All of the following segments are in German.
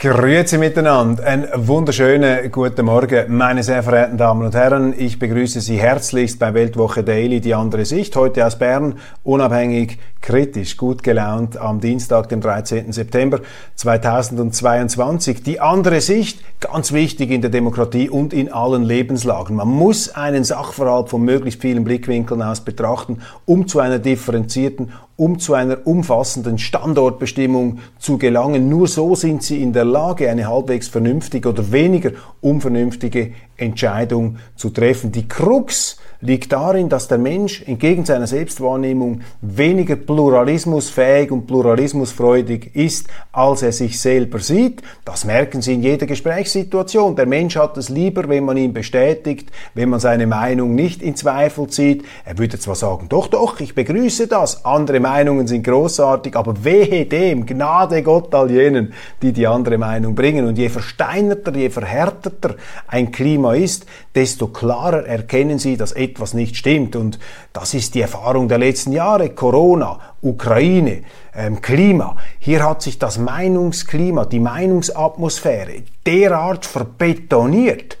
Grüezi miteinander. Einen wunderschönen guten Morgen, meine sehr verehrten Damen und Herren. Ich begrüße Sie herzlichst bei Weltwoche Daily, die andere Sicht. Heute aus Bern, unabhängig, kritisch, gut gelaunt am Dienstag, dem 13. September 2022. Die andere Sicht, ganz wichtig in der Demokratie und in allen Lebenslagen. Man muss einen Sachverhalt von möglichst vielen Blickwinkeln aus betrachten, um zu einer differenzierten um zu einer umfassenden Standortbestimmung zu gelangen. Nur so sind sie in der Lage, eine halbwegs vernünftige oder weniger unvernünftige Entscheidung zu treffen. Die Krux liegt darin, dass der Mensch entgegen seiner Selbstwahrnehmung weniger pluralismusfähig und pluralismusfreudig ist, als er sich selber sieht. Das merken Sie in jeder Gesprächssituation. Der Mensch hat es lieber, wenn man ihn bestätigt, wenn man seine Meinung nicht in Zweifel zieht. Er würde zwar sagen, doch, doch, ich begrüße das, andere Meinungen sind großartig, aber wehe dem, Gnade Gott all jenen, die die andere Meinung bringen. Und je versteinerter, je verhärteter ein Klima ist, desto klarer erkennen Sie, dass nicht stimmt. Und das ist die Erfahrung der letzten Jahre. Corona, Ukraine, ähm, Klima. Hier hat sich das Meinungsklima, die Meinungsatmosphäre derart verbetoniert,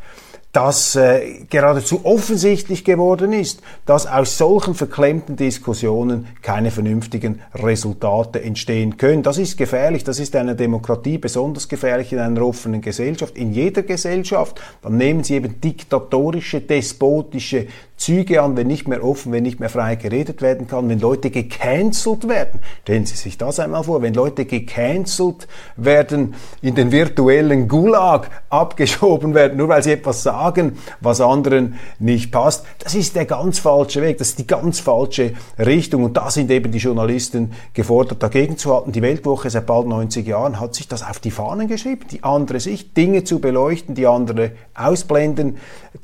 dass äh, geradezu offensichtlich geworden ist, dass aus solchen verklemmten Diskussionen keine vernünftigen Resultate entstehen können. Das ist gefährlich, das ist einer Demokratie besonders gefährlich in einer offenen Gesellschaft. In jeder Gesellschaft, dann nehmen sie eben diktatorische, despotische Züge an, wenn nicht mehr offen, wenn nicht mehr frei geredet werden kann, wenn Leute gecancelt werden. Stellen Sie sich das einmal vor, wenn Leute gecancelt werden, in den virtuellen Gulag abgeschoben werden, nur weil sie etwas sagen, was anderen nicht passt. Das ist der ganz falsche Weg, das ist die ganz falsche Richtung und da sind eben die Journalisten gefordert, dagegen zu halten. Die Weltwoche seit bald 90 Jahren hat sich das auf die Fahnen geschrieben, die andere Sicht, Dinge zu beleuchten, die andere ausblenden,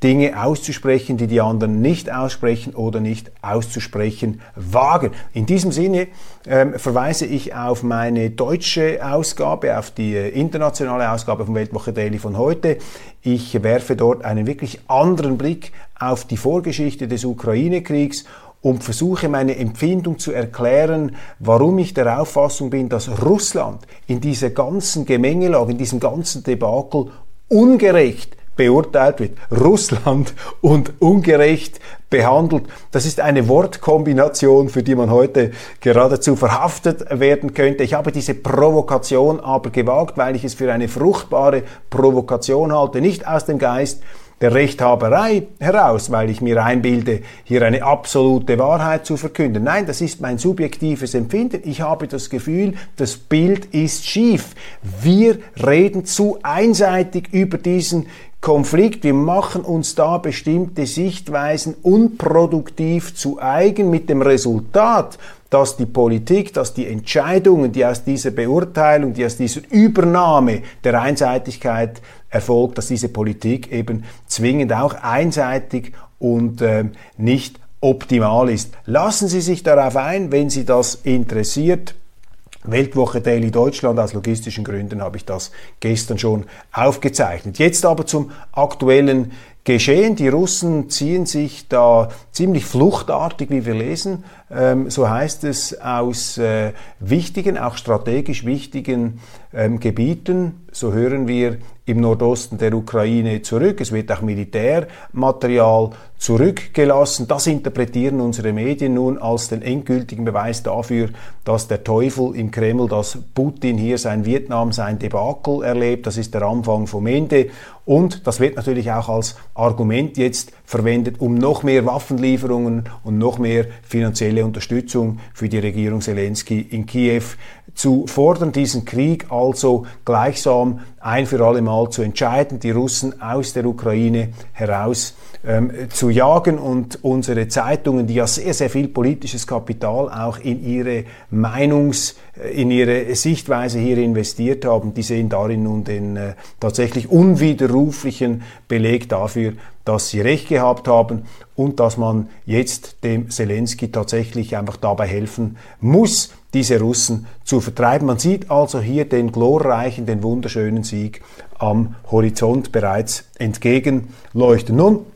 Dinge auszusprechen, die die anderen nicht aussprechen oder nicht auszusprechen wagen. In diesem Sinne ähm, verweise ich auf meine deutsche Ausgabe, auf die äh, internationale Ausgabe von Weltwoche Daily von heute. Ich werfe dort einen wirklich anderen Blick auf die Vorgeschichte des Ukraine-Kriegs und versuche meine Empfindung zu erklären, warum ich der Auffassung bin, dass Russland in dieser ganzen Gemengelage, in diesem ganzen Debakel ungerecht beurteilt wird. Russland und ungerecht behandelt. Das ist eine Wortkombination, für die man heute geradezu verhaftet werden könnte. Ich habe diese Provokation aber gewagt, weil ich es für eine fruchtbare Provokation halte, nicht aus dem Geist der Rechthaberei heraus, weil ich mir einbilde, hier eine absolute Wahrheit zu verkünden. Nein, das ist mein subjektives Empfinden. Ich habe das Gefühl, das Bild ist schief. Wir reden zu einseitig über diesen Konflikt. Wir machen uns da bestimmte Sichtweisen unproduktiv zu eigen mit dem Resultat, dass die Politik, dass die Entscheidungen, die aus dieser Beurteilung, die aus dieser Übernahme der Einseitigkeit erfolgt, dass diese Politik eben zwingend auch einseitig und äh, nicht optimal ist. Lassen Sie sich darauf ein, wenn Sie das interessiert. Weltwoche Daily Deutschland, aus logistischen Gründen habe ich das gestern schon aufgezeichnet. Jetzt aber zum aktuellen Geschehen. Die Russen ziehen sich da ziemlich fluchtartig, wie wir lesen, ähm, so heißt es, aus äh, wichtigen, auch strategisch wichtigen ähm, Gebieten, so hören wir im Nordosten der Ukraine zurück. Es wird auch Militärmaterial zurückgelassen. Das interpretieren unsere Medien nun als den endgültigen Beweis dafür, dass der Teufel im Kreml, dass Putin hier sein Vietnam, sein Debakel erlebt. Das ist der Anfang vom Ende. Und das wird natürlich auch als Argument jetzt verwendet, um noch mehr Waffenlieferungen und noch mehr finanzielle Unterstützung für die Regierung Zelensky in Kiew zu fordern, diesen Krieg also gleichsam ein für alle Mal zu entscheiden, die Russen aus der Ukraine heraus ähm, zu jagen und unsere Zeitungen, die ja sehr, sehr viel politisches Kapital auch in ihre Meinungs- äh, in ihre Sichtweise hier investiert haben, die sehen darin nun den äh, tatsächlich unwiderruflichen Beleg dafür, dass sie recht gehabt haben und dass man jetzt dem Zelensky tatsächlich einfach dabei helfen muss, diese Russen zu vertreiben. Man sieht also hier den glorreichen, den wunderschönen Sieg am Horizont bereits entgegenleuchten. Nun,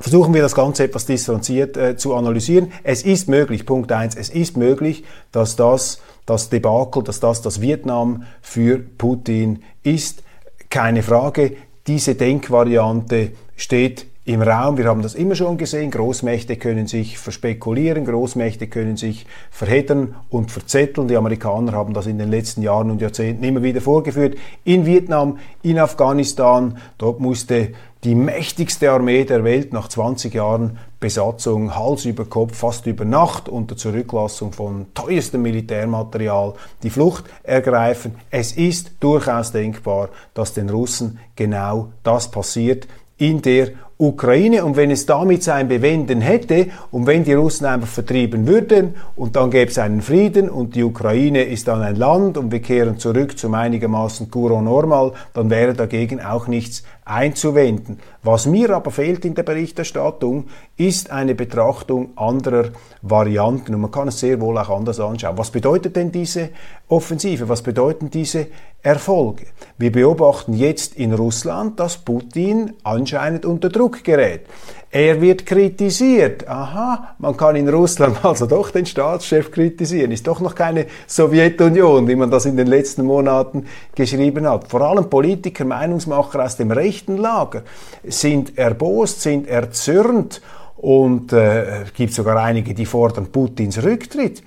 Versuchen wir das Ganze etwas distanziert äh, zu analysieren. Es ist möglich, Punkt eins, es ist möglich, dass das das Debakel, dass das das Vietnam für Putin ist. Keine Frage, diese Denkvariante steht im Raum. Wir haben das immer schon gesehen. Großmächte können sich verspekulieren, Großmächte können sich verheddern und verzetteln. Die Amerikaner haben das in den letzten Jahren und Jahrzehnten immer wieder vorgeführt. In Vietnam, in Afghanistan, dort musste die mächtigste Armee der Welt nach 20 Jahren Besatzung Hals über Kopf fast über Nacht unter Zurücklassung von teuerstem Militärmaterial die Flucht ergreifen. Es ist durchaus denkbar, dass den Russen genau das passiert in der Ukraine und wenn es damit sein Bewenden hätte und wenn die Russen einfach vertrieben würden und dann gäbe es einen Frieden und die Ukraine ist dann ein Land und wir kehren zurück zum einigermaßen Kuro normal, dann wäre dagegen auch nichts einzuwenden. Was mir aber fehlt in der Berichterstattung, ist eine Betrachtung anderer Varianten und man kann es sehr wohl auch anders anschauen. Was bedeutet denn diese Offensive? Was bedeuten diese Erfolge? Wir beobachten jetzt in Russland, dass Putin anscheinend unter Druck gerät. Er wird kritisiert. Aha, man kann in Russland also doch den Staatschef kritisieren. Ist doch noch keine Sowjetunion, wie man das in den letzten Monaten geschrieben hat. Vor allem Politiker, Meinungsmacher aus dem rechten Lager sind erbost, sind erzürnt und äh, gibt sogar einige, die fordern Putins Rücktritt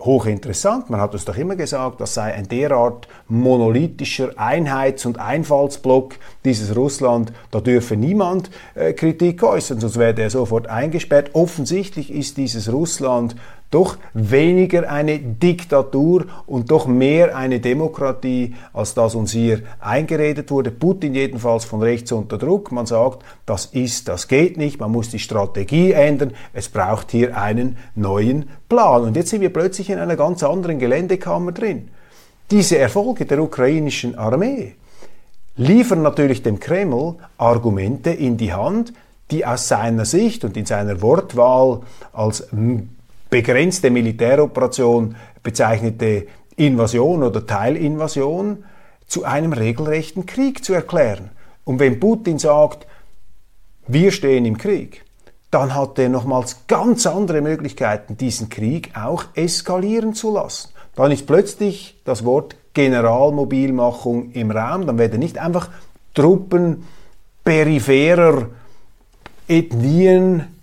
hochinteressant. Man hat uns doch immer gesagt, das sei ein derart monolithischer Einheits- und Einfallsblock dieses Russland, da dürfe niemand äh, Kritik äußern, sonst werde er sofort eingesperrt. Offensichtlich ist dieses Russland doch weniger eine Diktatur und doch mehr eine Demokratie, als das uns hier eingeredet wurde. Putin jedenfalls von rechts unter Druck. Man sagt, das ist, das geht nicht, man muss die Strategie ändern, es braucht hier einen neuen Plan. Und jetzt sind wir plötzlich in einer ganz anderen Geländekammer drin. Diese Erfolge der ukrainischen Armee liefern natürlich dem Kreml Argumente in die Hand, die aus seiner Sicht und in seiner Wortwahl als begrenzte Militäroperation bezeichnete Invasion oder Teilinvasion zu einem regelrechten Krieg zu erklären. Und wenn Putin sagt, wir stehen im Krieg, dann hat er nochmals ganz andere Möglichkeiten, diesen Krieg auch eskalieren zu lassen. Dann ist plötzlich das Wort Generalmobilmachung im Raum, dann werden nicht einfach Truppen peripherer Ethnien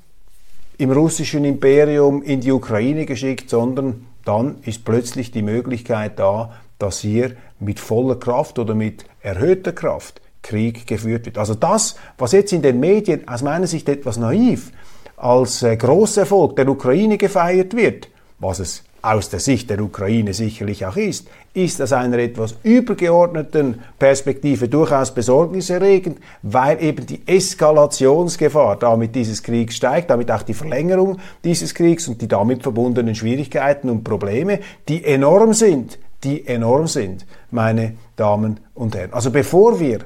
im russischen Imperium in die Ukraine geschickt, sondern dann ist plötzlich die Möglichkeit da, dass hier mit voller Kraft oder mit erhöhter Kraft Krieg geführt wird. Also das, was jetzt in den Medien aus meiner Sicht etwas naiv als äh, Großerfolg der Ukraine gefeiert wird, was es aus der Sicht der Ukraine sicherlich auch ist, ist aus einer etwas übergeordneten Perspektive durchaus besorgniserregend, weil eben die Eskalationsgefahr damit dieses Kriegs steigt, damit auch die Verlängerung dieses Kriegs und die damit verbundenen Schwierigkeiten und Probleme, die enorm sind, die enorm sind, meine Damen und Herren. Also bevor wir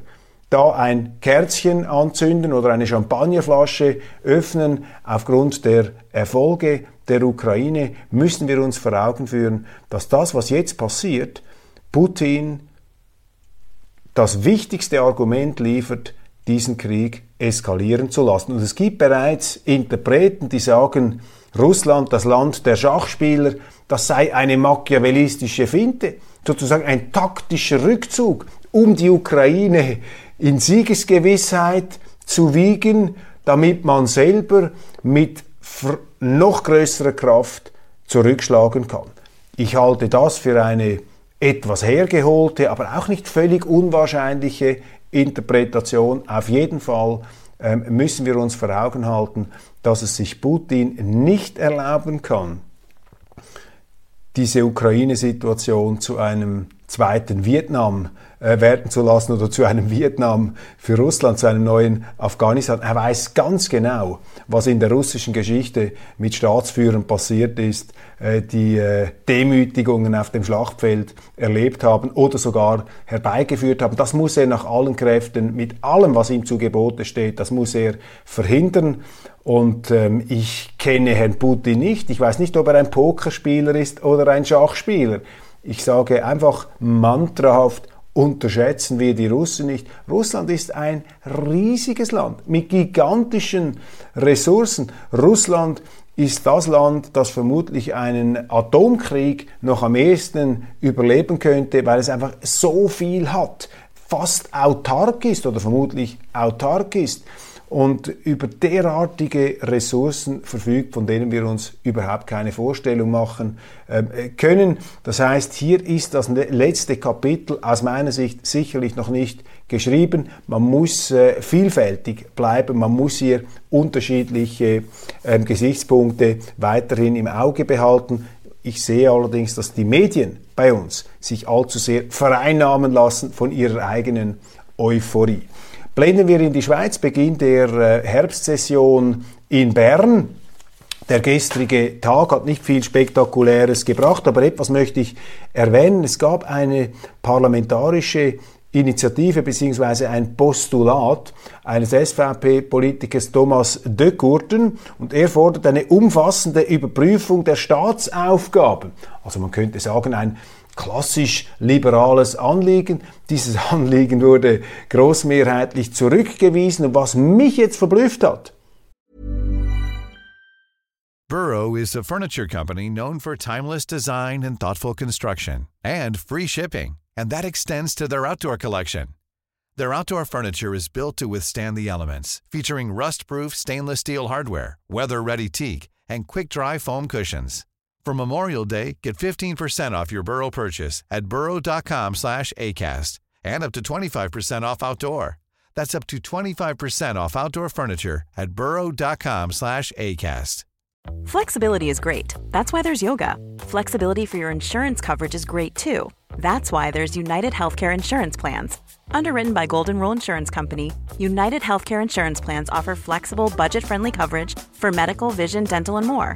da ein Kerzchen anzünden oder eine Champagnerflasche öffnen aufgrund der Erfolge der Ukraine, müssen wir uns vor Augen führen, dass das, was jetzt passiert, Putin das wichtigste Argument liefert, diesen Krieg eskalieren zu lassen. Und es gibt bereits Interpreten, die sagen, Russland, das Land der Schachspieler, das sei eine machiavellistische Finte, sozusagen ein taktischer Rückzug, um die Ukraine in Siegesgewissheit zu wiegen, damit man selber mit noch größerer Kraft zurückschlagen kann. Ich halte das für eine etwas hergeholte, aber auch nicht völlig unwahrscheinliche Interpretation. Auf jeden Fall ähm, müssen wir uns vor Augen halten, dass es sich Putin nicht erlauben kann, diese Ukraine-Situation zu einem zweiten Vietnam äh, werden zu lassen oder zu einem Vietnam für Russland, zu einem neuen Afghanistan. Er weiß ganz genau, was in der russischen Geschichte mit Staatsführern passiert ist, äh, die äh, Demütigungen auf dem Schlachtfeld erlebt haben oder sogar herbeigeführt haben. Das muss er nach allen Kräften, mit allem, was ihm zu Gebote steht, das muss er verhindern. Und ähm, ich kenne Herrn Putin nicht. Ich weiß nicht, ob er ein Pokerspieler ist oder ein Schachspieler. Ich sage einfach mantrahaft, unterschätzen wir die Russen nicht. Russland ist ein riesiges Land mit gigantischen Ressourcen. Russland ist das Land, das vermutlich einen Atomkrieg noch am ehesten überleben könnte, weil es einfach so viel hat, fast autark ist oder vermutlich autark ist und über derartige Ressourcen verfügt, von denen wir uns überhaupt keine Vorstellung machen ähm, äh, können. Das heißt, hier ist das letzte Kapitel aus meiner Sicht sicherlich noch nicht geschrieben. Man muss äh, vielfältig bleiben, man muss hier unterschiedliche äh, Gesichtspunkte weiterhin im Auge behalten. Ich sehe allerdings, dass die Medien bei uns sich allzu sehr vereinnahmen lassen von ihrer eigenen Euphorie. Blenden wir in die Schweiz, Beginn der äh, Herbstsession in Bern. Der gestrige Tag hat nicht viel Spektakuläres gebracht, aber etwas möchte ich erwähnen. Es gab eine parlamentarische Initiative bzw. ein Postulat eines SVP-Politikers Thomas de Kurten und er fordert eine umfassende Überprüfung der Staatsaufgaben. Also man könnte sagen, ein klassisch liberales Anliegen. Dieses Anliegen wurde großmehrheitlich zurückgewiesen. Und was mich jetzt verblüfft hat, Burrow is a furniture company known for timeless design and thoughtful construction and free shipping, and that extends to their outdoor collection. Their outdoor furniture is built to withstand the elements, featuring rust-proof stainless steel hardware, weather-ready teak, and quick-dry foam cushions. For Memorial Day, get 15% off your Burrow purchase at burrow.com slash ACAST and up to 25% off outdoor. That's up to 25% off outdoor furniture at burrow.com slash ACAST. Flexibility is great. That's why there's yoga. Flexibility for your insurance coverage is great too. That's why there's United Healthcare Insurance Plans. Underwritten by Golden Rule Insurance Company, United Healthcare Insurance Plans offer flexible, budget friendly coverage for medical, vision, dental, and more.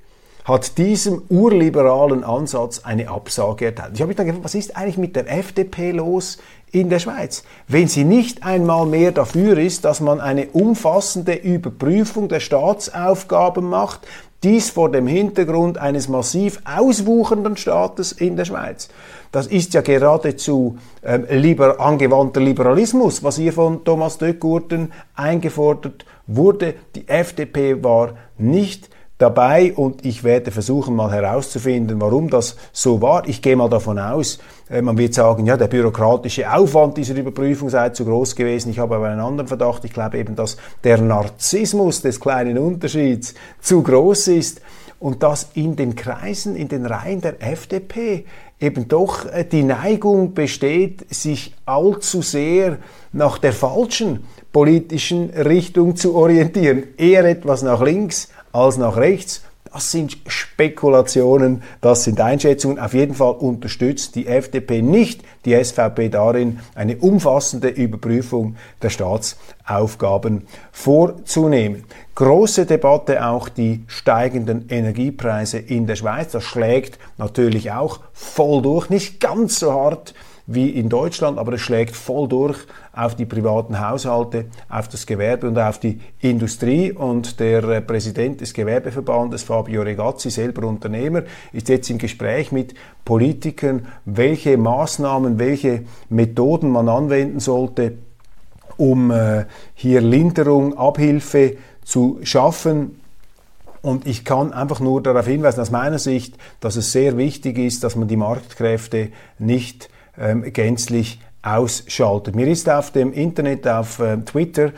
hat diesem urliberalen Ansatz eine Absage erteilt. Ich habe mich dann gefragt, was ist eigentlich mit der FDP los in der Schweiz? Wenn sie nicht einmal mehr dafür ist, dass man eine umfassende Überprüfung der Staatsaufgaben macht, dies vor dem Hintergrund eines massiv auswuchernden Staates in der Schweiz. Das ist ja geradezu ähm, liber, angewandter Liberalismus, was hier von Thomas Döckurten eingefordert wurde. Die FDP war nicht dabei und ich werde versuchen mal herauszufinden, warum das so war. Ich gehe mal davon aus, äh, man wird sagen, ja, der bürokratische Aufwand dieser Überprüfung sei zu groß gewesen. Ich habe aber einen anderen Verdacht. Ich glaube eben, dass der Narzissmus des kleinen Unterschieds zu groß ist und dass in den Kreisen, in den Reihen der FDP eben doch äh, die Neigung besteht, sich allzu sehr nach der falschen politischen Richtung zu orientieren. Eher etwas nach links als nach rechts. Das sind Spekulationen, das sind Einschätzungen. Auf jeden Fall unterstützt die FDP nicht die SVP darin, eine umfassende Überprüfung der Staatsaufgaben vorzunehmen. Große Debatte auch die steigenden Energiepreise in der Schweiz. Das schlägt natürlich auch voll durch, nicht ganz so hart wie in Deutschland, aber es schlägt voll durch auf die privaten Haushalte, auf das Gewerbe und auf die Industrie. Und der äh, Präsident des Gewerbeverbandes, Fabio Regazzi, selber Unternehmer, ist jetzt im Gespräch mit Politikern, welche Maßnahmen, welche Methoden man anwenden sollte, um äh, hier Linderung, Abhilfe zu schaffen Und ich kann einfach nur darauf hinweisen, aus meiner Sicht, dass es sehr wichtig ist, dass man die Marktkräfte nicht ähm, gänzlich ausschaltet. Mir ist auf dem Internet, auf äh, Twitter,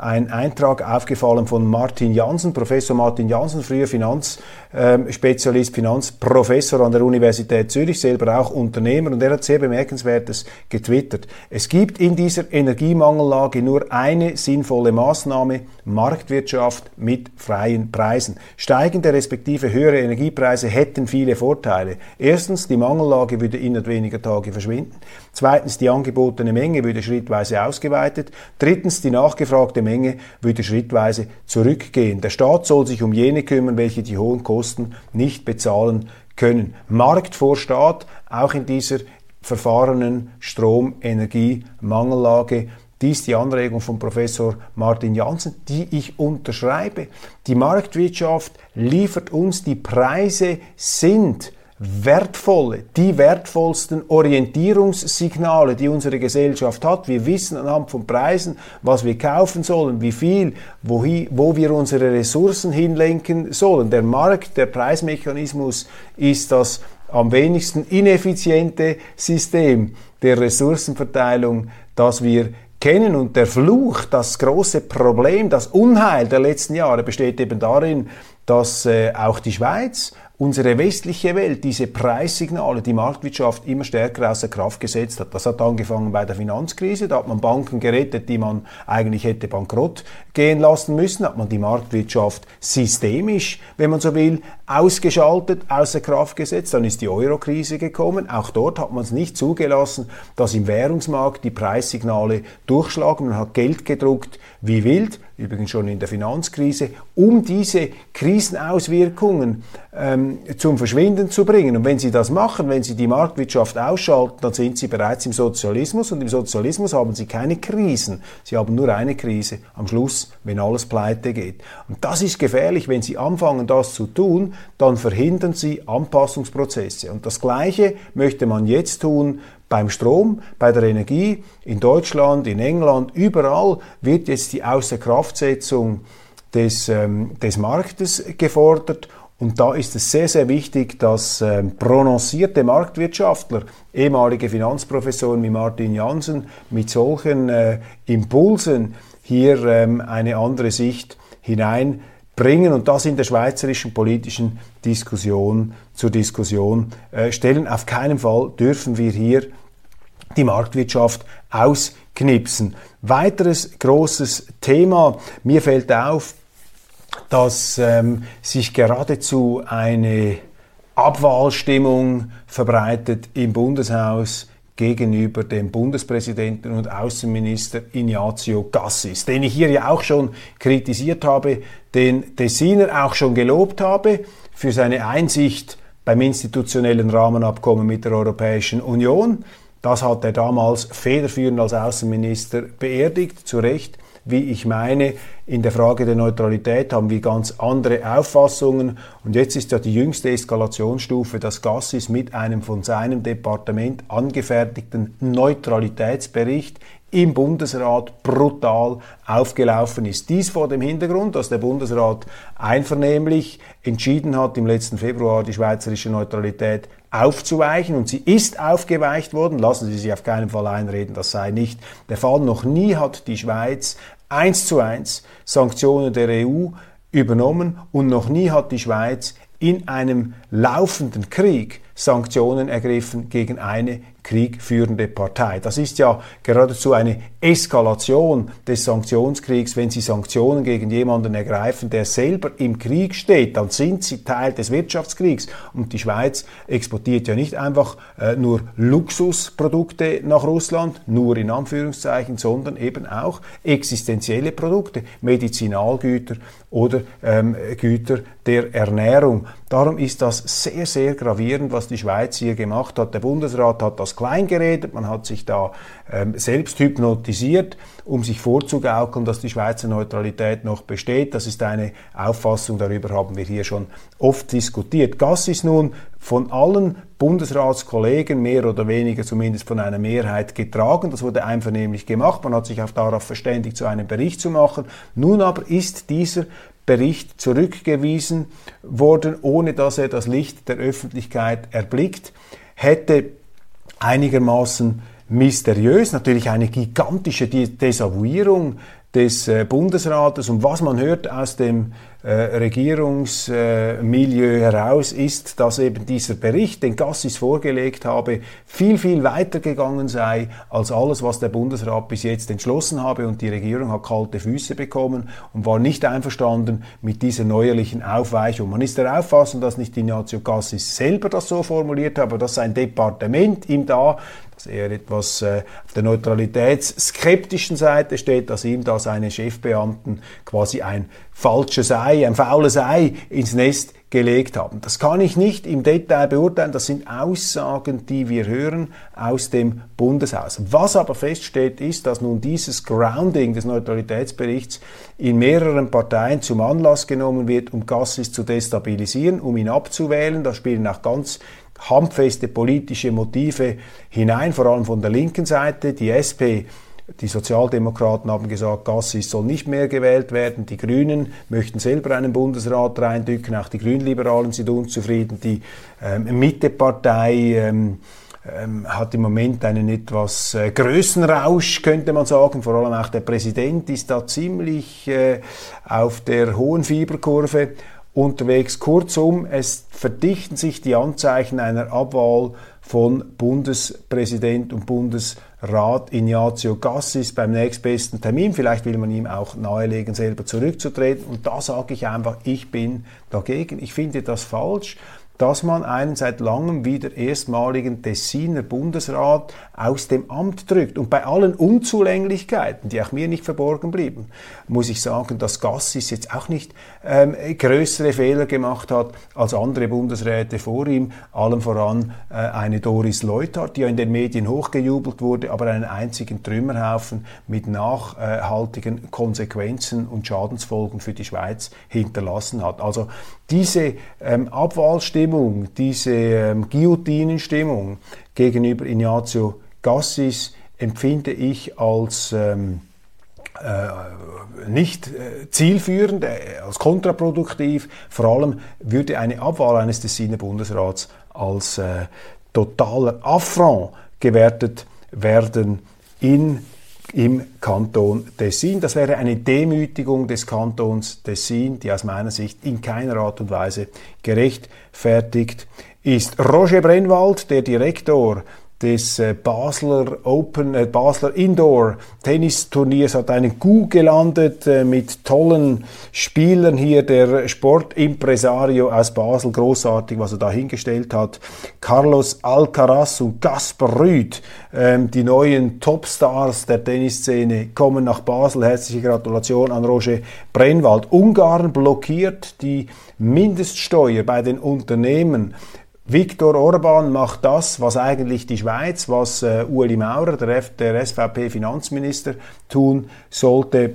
ein Eintrag aufgefallen von Martin Jansen, Professor Martin Jansen, früher Finanzspezialist, Finanzprofessor an der Universität Zürich, selber auch Unternehmer und er hat sehr bemerkenswertes getwittert. Es gibt in dieser Energiemangellage nur eine sinnvolle Maßnahme, Marktwirtschaft mit freien Preisen. Steigende respektive höhere Energiepreise hätten viele Vorteile. Erstens, die Mangellage würde innerhalb weniger Tage verschwinden. Zweitens, die angebotene Menge würde schrittweise ausgeweitet. Drittens, die nachgefragte Menge würde schrittweise zurückgehen. Der Staat soll sich um jene kümmern, welche die hohen Kosten nicht bezahlen können. Markt vor Staat, auch in dieser verfahrenen Strom-Energie-Mangellage. Dies die Anregung von Professor Martin Janssen, die ich unterschreibe. Die Marktwirtschaft liefert uns, die Preise sind wertvolle, die wertvollsten Orientierungssignale, die unsere Gesellschaft hat. Wir wissen anhand von Preisen, was wir kaufen sollen, wie viel, wo, wo wir unsere Ressourcen hinlenken sollen. Der Markt, der Preismechanismus ist das am wenigsten ineffiziente System der Ressourcenverteilung, das wir kennen. Und der Fluch, das große Problem, das Unheil der letzten Jahre besteht eben darin, dass äh, auch die Schweiz unsere westliche Welt diese Preissignale, die Marktwirtschaft immer stärker außer Kraft gesetzt hat. Das hat angefangen bei der Finanzkrise, da hat man Banken gerettet, die man eigentlich hätte bankrott gehen lassen müssen, hat man die Marktwirtschaft systemisch, wenn man so will, ausgeschaltet, außer Kraft gesetzt. Dann ist die Eurokrise gekommen. Auch dort hat man es nicht zugelassen, dass im Währungsmarkt die Preissignale durchschlagen. Man hat Geld gedruckt wie wild übrigens schon in der Finanzkrise, um diese Krisenauswirkungen ähm, zum Verschwinden zu bringen. Und wenn Sie das machen, wenn Sie die Marktwirtschaft ausschalten, dann sind Sie bereits im Sozialismus und im Sozialismus haben Sie keine Krisen. Sie haben nur eine Krise am Schluss, wenn alles pleite geht. Und das ist gefährlich, wenn Sie anfangen, das zu tun, dann verhindern Sie Anpassungsprozesse. Und das Gleiche möchte man jetzt tun beim Strom, bei der Energie, in Deutschland, in England, überall wird jetzt die Außerkraftsetzung des, ähm, des Marktes gefordert. Und da ist es sehr, sehr wichtig, dass ähm, prononcierte Marktwirtschaftler, ehemalige Finanzprofessoren wie Martin Jansen, mit solchen äh, Impulsen hier ähm, eine andere Sicht hineinbringen und das in der schweizerischen politischen Diskussion zur Diskussion äh, stellen. Auf keinen Fall dürfen wir hier die Marktwirtschaft ausknipsen. Weiteres großes Thema, mir fällt auf, dass ähm, sich geradezu eine Abwahlstimmung verbreitet im Bundeshaus gegenüber dem Bundespräsidenten und Außenminister Ignazio Gassis, den ich hier ja auch schon kritisiert habe, den Tessiner auch schon gelobt habe für seine Einsicht beim institutionellen Rahmenabkommen mit der Europäischen Union, das hat er damals federführend als Außenminister beerdigt, zu Recht. Wie ich meine, in der Frage der Neutralität haben wir ganz andere Auffassungen. Und jetzt ist ja die jüngste Eskalationsstufe, dass Gassis mit einem von seinem Departement angefertigten Neutralitätsbericht im Bundesrat brutal aufgelaufen ist. Dies vor dem Hintergrund, dass der Bundesrat einvernehmlich entschieden hat, im letzten Februar die schweizerische Neutralität aufzuweichen und sie ist aufgeweicht worden. Lassen Sie sich auf keinen Fall einreden, das sei nicht der Fall. Noch nie hat die Schweiz eins zu eins Sanktionen der EU übernommen und noch nie hat die Schweiz in einem laufenden Krieg Sanktionen ergriffen gegen eine kriegführende Partei. Das ist ja geradezu eine Eskalation des Sanktionskriegs. Wenn Sie Sanktionen gegen jemanden ergreifen, der selber im Krieg steht, dann sind Sie Teil des Wirtschaftskriegs. Und die Schweiz exportiert ja nicht einfach äh, nur Luxusprodukte nach Russland, nur in Anführungszeichen, sondern eben auch existenzielle Produkte, Medizinalgüter oder ähm, Güter der Ernährung. Darum ist das sehr, sehr gravierend, was die Schweiz hier gemacht hat. Der Bundesrat hat das klein geredet, man hat sich da ähm, selbst hypnotisiert, um sich vorzugaukeln, dass die Schweizer Neutralität noch besteht. Das ist eine Auffassung, darüber haben wir hier schon oft diskutiert. Gas ist nun von allen Bundesratskollegen mehr oder weniger zumindest von einer Mehrheit getragen. Das wurde einvernehmlich gemacht. Man hat sich auch darauf verständigt, so einen Bericht zu machen. Nun aber ist dieser Bericht zurückgewiesen worden, ohne dass er das Licht der Öffentlichkeit erblickt, hätte einigermaßen mysteriös, natürlich eine gigantische Desavouierung des äh, Bundesrates und was man hört aus dem äh, Regierungsmilieu äh, heraus ist, dass eben dieser Bericht, den Gassis vorgelegt habe, viel, viel weiter gegangen sei als alles, was der Bundesrat bis jetzt entschlossen habe und die Regierung hat kalte Füße bekommen und war nicht einverstanden mit dieser neuerlichen Aufweichung. Man ist der Auffassung, dass nicht Ignazio Gassis selber das so formuliert hat, aber dass sein Departement ihm da dass er etwas äh, auf der neutralitätsskeptischen Seite steht, dass ihm da seine Chefbeamten quasi ein falsches Ei, ein faules Ei ins Nest gelegt haben. Das kann ich nicht im Detail beurteilen. Das sind Aussagen, die wir hören aus dem Bundeshaus. Was aber feststeht, ist, dass nun dieses Grounding des Neutralitätsberichts in mehreren Parteien zum Anlass genommen wird, um Gassis zu destabilisieren, um ihn abzuwählen. Da spielen auch ganz handfeste politische Motive hinein, vor allem von der linken Seite. Die SP die Sozialdemokraten haben gesagt, Gassis soll nicht mehr gewählt werden. Die Grünen möchten selber einen Bundesrat reindrücken. Auch die Grünliberalen sind unzufrieden. Die ähm, Mittepartei ähm, ähm, hat im Moment einen etwas äh, Größenrausch, könnte man sagen. Vor allem auch der Präsident ist da ziemlich äh, auf der hohen Fieberkurve unterwegs. Kurzum, es verdichten sich die Anzeichen einer Abwahl von Bundespräsident und Bundesrat Ignazio Gassis beim nächstbesten Termin. Vielleicht will man ihm auch nahelegen, selber zurückzutreten. Und da sage ich einfach, ich bin dagegen. Ich finde das falsch dass man einen seit langem wieder erstmaligen Tessiner Bundesrat aus dem Amt drückt. Und bei allen Unzulänglichkeiten, die auch mir nicht verborgen blieben, muss ich sagen, dass Gassis jetzt auch nicht ähm, größere Fehler gemacht hat als andere Bundesräte vor ihm, allem voran äh, eine Doris Leuthard, die ja in den Medien hochgejubelt wurde, aber einen einzigen Trümmerhaufen mit nachhaltigen Konsequenzen und Schadensfolgen für die Schweiz hinterlassen hat. Also diese ähm, Abwahlstimmung, diese ähm, Guillotinenstimmung gegenüber Ignazio Gassis empfinde ich als ähm, äh, nicht äh, zielführend, äh, als kontraproduktiv. Vor allem würde eine Abwahl eines Tessiner Bundesrats als äh, totaler Affront gewertet werden in im Kanton Tessin. Das wäre eine Demütigung des Kantons Tessin, die aus meiner Sicht in keiner Art und Weise gerechtfertigt ist. Roger Brennwald, der Direktor des äh, Basler Open, äh, Basler Indoor Tennisturniers hat einen Coup gelandet äh, mit tollen Spielern hier. Der Sportimpresario aus Basel, großartig, was er da hingestellt hat. Carlos Alcaraz und Gaspar Rüd, ähm, die neuen Topstars der Tennisszene, kommen nach Basel. Herzliche Gratulation an Roger Brennwald. Ungarn blockiert die Mindeststeuer bei den Unternehmen Viktor Orban macht das, was eigentlich die Schweiz, was äh, Ueli Maurer, der, der SVP-Finanzminister, tun sollte.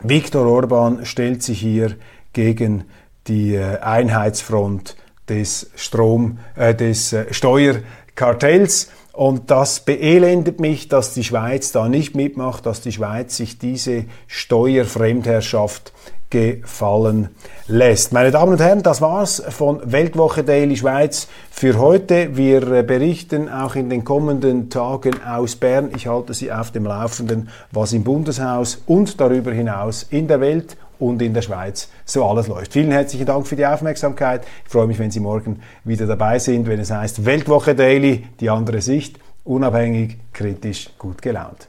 Viktor Orban stellt sich hier gegen die äh, Einheitsfront des Strom, äh, des äh, Steuerkartells. Und das beelendet mich, dass die Schweiz da nicht mitmacht, dass die Schweiz sich diese Steuerfremdherrschaft gefallen lässt. Meine Damen und Herren, das war's von Weltwoche Daily Schweiz für heute. Wir äh, berichten auch in den kommenden Tagen aus Bern. Ich halte Sie auf dem Laufenden, was im Bundeshaus und darüber hinaus in der Welt und in der Schweiz so alles läuft. Vielen herzlichen Dank für die Aufmerksamkeit. Ich freue mich, wenn Sie morgen wieder dabei sind, wenn es heißt Weltwoche Daily, die andere Sicht, unabhängig, kritisch, gut gelaunt.